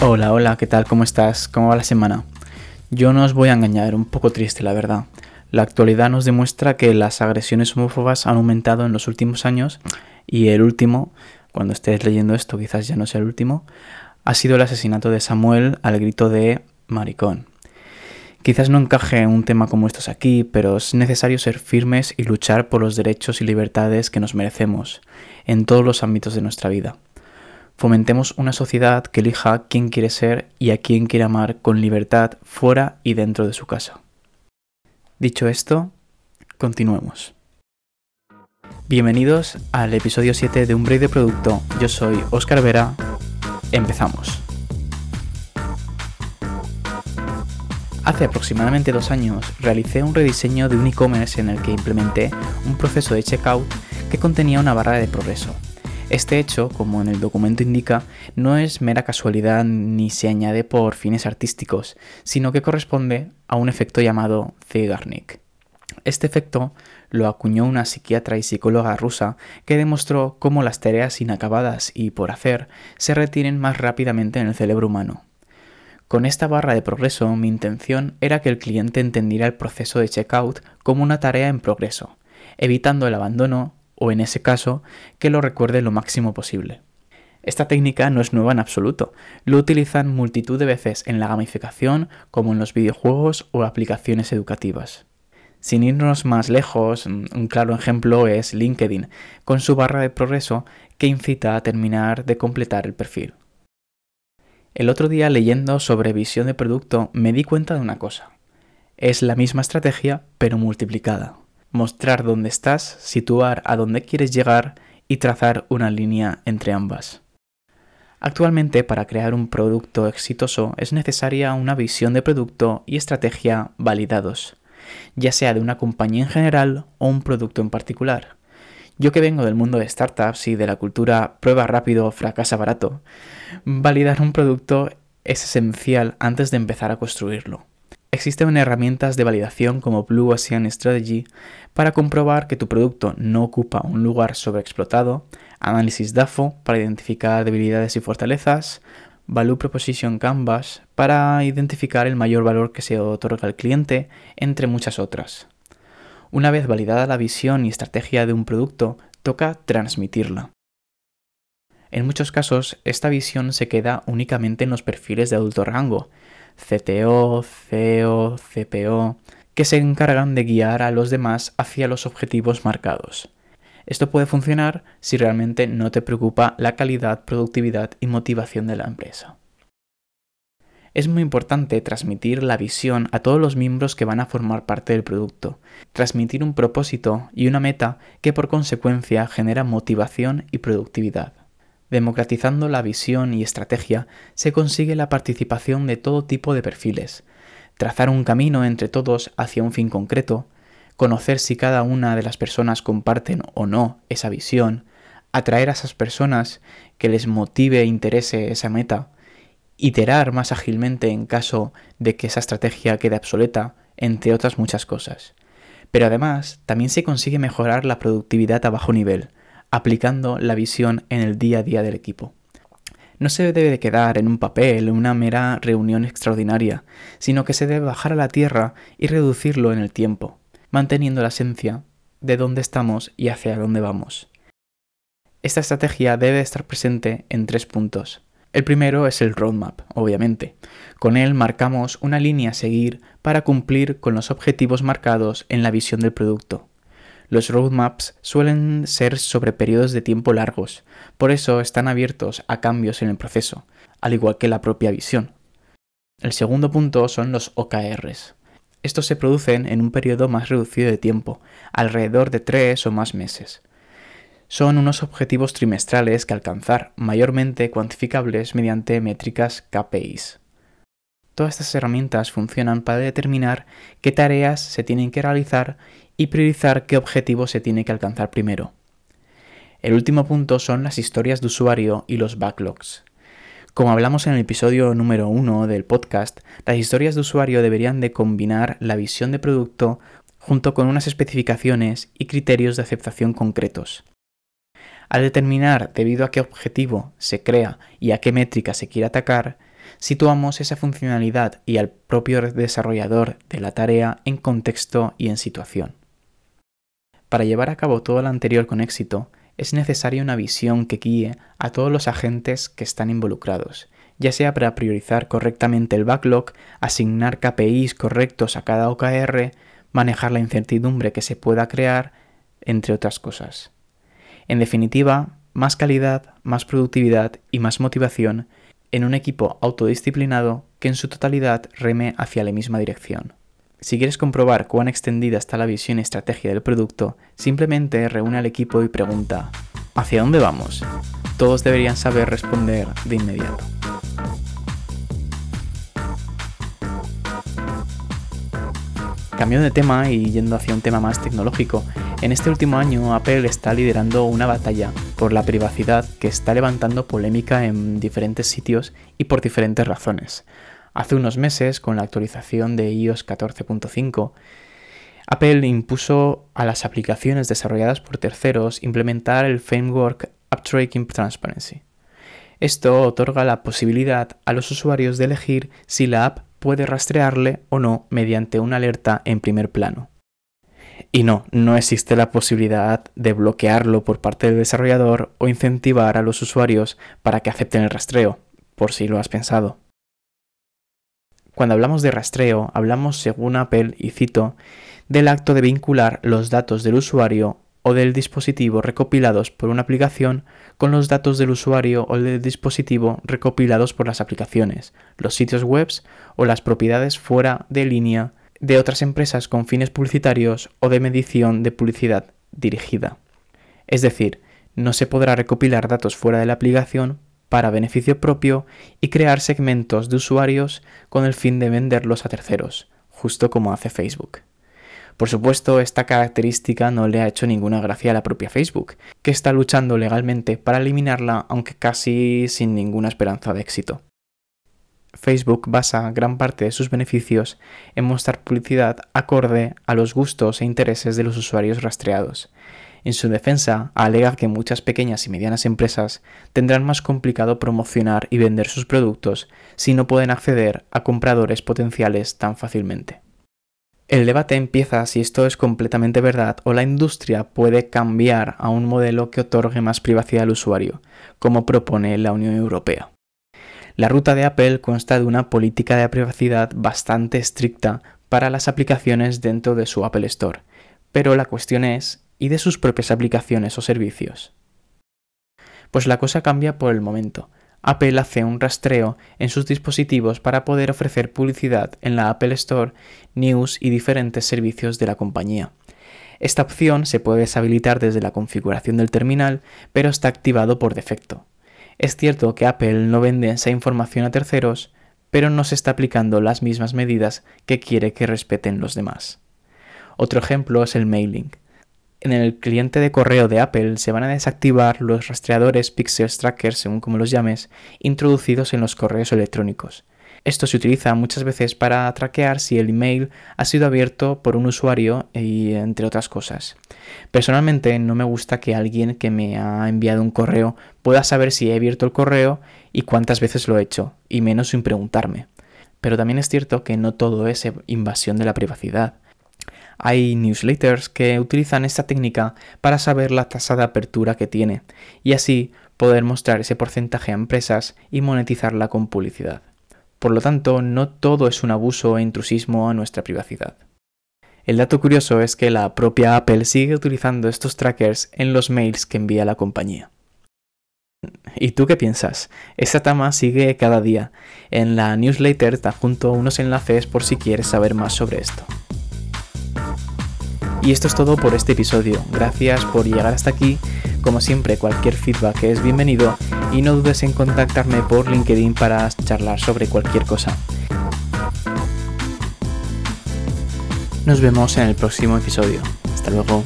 Hola, hola, ¿qué tal? ¿Cómo estás? ¿Cómo va la semana? Yo no os voy a engañar, un poco triste la verdad. La actualidad nos demuestra que las agresiones homófobas han aumentado en los últimos años y el último, cuando estés leyendo esto quizás ya no sea el último, ha sido el asesinato de Samuel al grito de maricón. Quizás no encaje un tema como estos aquí, pero es necesario ser firmes y luchar por los derechos y libertades que nos merecemos en todos los ámbitos de nuestra vida. Fomentemos una sociedad que elija quién quiere ser y a quién quiere amar con libertad fuera y dentro de su casa. Dicho esto, continuemos. Bienvenidos al episodio 7 de Un Break de Producto. Yo soy Óscar Vera. Empezamos. Hace aproximadamente dos años realicé un rediseño de un e-commerce en el que implementé un proceso de checkout que contenía una barra de progreso este hecho, como en el documento indica, no es mera casualidad ni se añade por fines artísticos, sino que corresponde a un efecto llamado Zeigarnik. Este efecto lo acuñó una psiquiatra y psicóloga rusa que demostró cómo las tareas inacabadas y por hacer se retienen más rápidamente en el cerebro humano. Con esta barra de progreso mi intención era que el cliente entendiera el proceso de checkout como una tarea en progreso, evitando el abandono o en ese caso, que lo recuerde lo máximo posible. Esta técnica no es nueva en absoluto, lo utilizan multitud de veces en la gamificación como en los videojuegos o aplicaciones educativas. Sin irnos más lejos, un claro ejemplo es LinkedIn, con su barra de progreso que incita a terminar de completar el perfil. El otro día leyendo sobre visión de producto me di cuenta de una cosa. Es la misma estrategia pero multiplicada mostrar dónde estás, situar a dónde quieres llegar y trazar una línea entre ambas. Actualmente para crear un producto exitoso es necesaria una visión de producto y estrategia validados, ya sea de una compañía en general o un producto en particular. Yo que vengo del mundo de startups y de la cultura prueba rápido, fracasa barato, validar un producto es esencial antes de empezar a construirlo. Existen herramientas de validación como Blue Ocean Strategy para comprobar que tu producto no ocupa un lugar sobreexplotado, análisis DAFO para identificar debilidades y fortalezas, Value Proposition Canvas para identificar el mayor valor que se otorga al cliente, entre muchas otras. Una vez validada la visión y estrategia de un producto, toca transmitirla. En muchos casos, esta visión se queda únicamente en los perfiles de adulto rango, CTO, CEO, CPO, que se encargan de guiar a los demás hacia los objetivos marcados. Esto puede funcionar si realmente no te preocupa la calidad, productividad y motivación de la empresa. Es muy importante transmitir la visión a todos los miembros que van a formar parte del producto, transmitir un propósito y una meta que por consecuencia genera motivación y productividad. Democratizando la visión y estrategia se consigue la participación de todo tipo de perfiles, trazar un camino entre todos hacia un fin concreto, conocer si cada una de las personas comparten o no esa visión, atraer a esas personas que les motive e interese esa meta, iterar más ágilmente en caso de que esa estrategia quede obsoleta, entre otras muchas cosas. Pero además también se consigue mejorar la productividad a bajo nivel, aplicando la visión en el día a día del equipo. No se debe de quedar en un papel, en una mera reunión extraordinaria, sino que se debe bajar a la tierra y reducirlo en el tiempo, manteniendo la esencia de dónde estamos y hacia dónde vamos. Esta estrategia debe estar presente en tres puntos. El primero es el roadmap, obviamente. Con él marcamos una línea a seguir para cumplir con los objetivos marcados en la visión del producto. Los roadmaps suelen ser sobre periodos de tiempo largos, por eso están abiertos a cambios en el proceso, al igual que la propia visión. El segundo punto son los OKRs. Estos se producen en un periodo más reducido de tiempo, alrededor de tres o más meses. Son unos objetivos trimestrales que alcanzar, mayormente cuantificables mediante métricas KPIs. Todas estas herramientas funcionan para determinar qué tareas se tienen que realizar y priorizar qué objetivo se tiene que alcanzar primero. El último punto son las historias de usuario y los backlogs. Como hablamos en el episodio número 1 del podcast, las historias de usuario deberían de combinar la visión de producto junto con unas especificaciones y criterios de aceptación concretos. Al determinar debido a qué objetivo se crea y a qué métrica se quiere atacar, situamos esa funcionalidad y al propio desarrollador de la tarea en contexto y en situación. Para llevar a cabo todo lo anterior con éxito, es necesaria una visión que guíe a todos los agentes que están involucrados, ya sea para priorizar correctamente el backlog, asignar KPIs correctos a cada OKR, manejar la incertidumbre que se pueda crear, entre otras cosas. En definitiva, más calidad, más productividad y más motivación en un equipo autodisciplinado que en su totalidad reme hacia la misma dirección. Si quieres comprobar cuán extendida está la visión y estrategia del producto, simplemente reúne al equipo y pregunta, ¿hacia dónde vamos? Todos deberían saber responder de inmediato. Cambiando de tema y yendo hacia un tema más tecnológico, en este último año Apple está liderando una batalla por la privacidad que está levantando polémica en diferentes sitios y por diferentes razones. Hace unos meses, con la actualización de iOS 14.5, Apple impuso a las aplicaciones desarrolladas por terceros implementar el framework App Tracking Transparency. Esto otorga la posibilidad a los usuarios de elegir si la app puede rastrearle o no mediante una alerta en primer plano. Y no, no existe la posibilidad de bloquearlo por parte del desarrollador o incentivar a los usuarios para que acepten el rastreo, por si lo has pensado. Cuando hablamos de rastreo, hablamos, según Apple, y cito, del acto de vincular los datos del usuario o del dispositivo recopilados por una aplicación con los datos del usuario o del dispositivo recopilados por las aplicaciones, los sitios web o las propiedades fuera de línea de otras empresas con fines publicitarios o de medición de publicidad dirigida. Es decir, no se podrá recopilar datos fuera de la aplicación para beneficio propio y crear segmentos de usuarios con el fin de venderlos a terceros, justo como hace Facebook. Por supuesto, esta característica no le ha hecho ninguna gracia a la propia Facebook, que está luchando legalmente para eliminarla, aunque casi sin ninguna esperanza de éxito. Facebook basa gran parte de sus beneficios en mostrar publicidad acorde a los gustos e intereses de los usuarios rastreados, en su defensa, alega que muchas pequeñas y medianas empresas tendrán más complicado promocionar y vender sus productos si no pueden acceder a compradores potenciales tan fácilmente. El debate empieza si esto es completamente verdad o la industria puede cambiar a un modelo que otorgue más privacidad al usuario, como propone la Unión Europea. La ruta de Apple consta de una política de privacidad bastante estricta para las aplicaciones dentro de su Apple Store, pero la cuestión es y de sus propias aplicaciones o servicios. Pues la cosa cambia por el momento. Apple hace un rastreo en sus dispositivos para poder ofrecer publicidad en la Apple Store, News y diferentes servicios de la compañía. Esta opción se puede deshabilitar desde la configuración del terminal, pero está activado por defecto. Es cierto que Apple no vende esa información a terceros, pero no se está aplicando las mismas medidas que quiere que respeten los demás. Otro ejemplo es el mailing. En el cliente de correo de Apple se van a desactivar los rastreadores Pixel Tracker, según como los llames, introducidos en los correos electrónicos. Esto se utiliza muchas veces para traquear si el email ha sido abierto por un usuario y entre otras cosas. Personalmente no me gusta que alguien que me ha enviado un correo pueda saber si he abierto el correo y cuántas veces lo he hecho, y menos sin preguntarme. Pero también es cierto que no todo es invasión de la privacidad. Hay newsletters que utilizan esta técnica para saber la tasa de apertura que tiene y así poder mostrar ese porcentaje a empresas y monetizarla con publicidad. Por lo tanto, no todo es un abuso e intrusismo a nuestra privacidad. El dato curioso es que la propia Apple sigue utilizando estos trackers en los mails que envía la compañía. ¿Y tú qué piensas? Esta tama sigue cada día. En la newsletter te adjunto unos enlaces por si quieres saber más sobre esto. Y esto es todo por este episodio. Gracias por llegar hasta aquí. Como siempre, cualquier feedback es bienvenido y no dudes en contactarme por LinkedIn para charlar sobre cualquier cosa. Nos vemos en el próximo episodio. Hasta luego.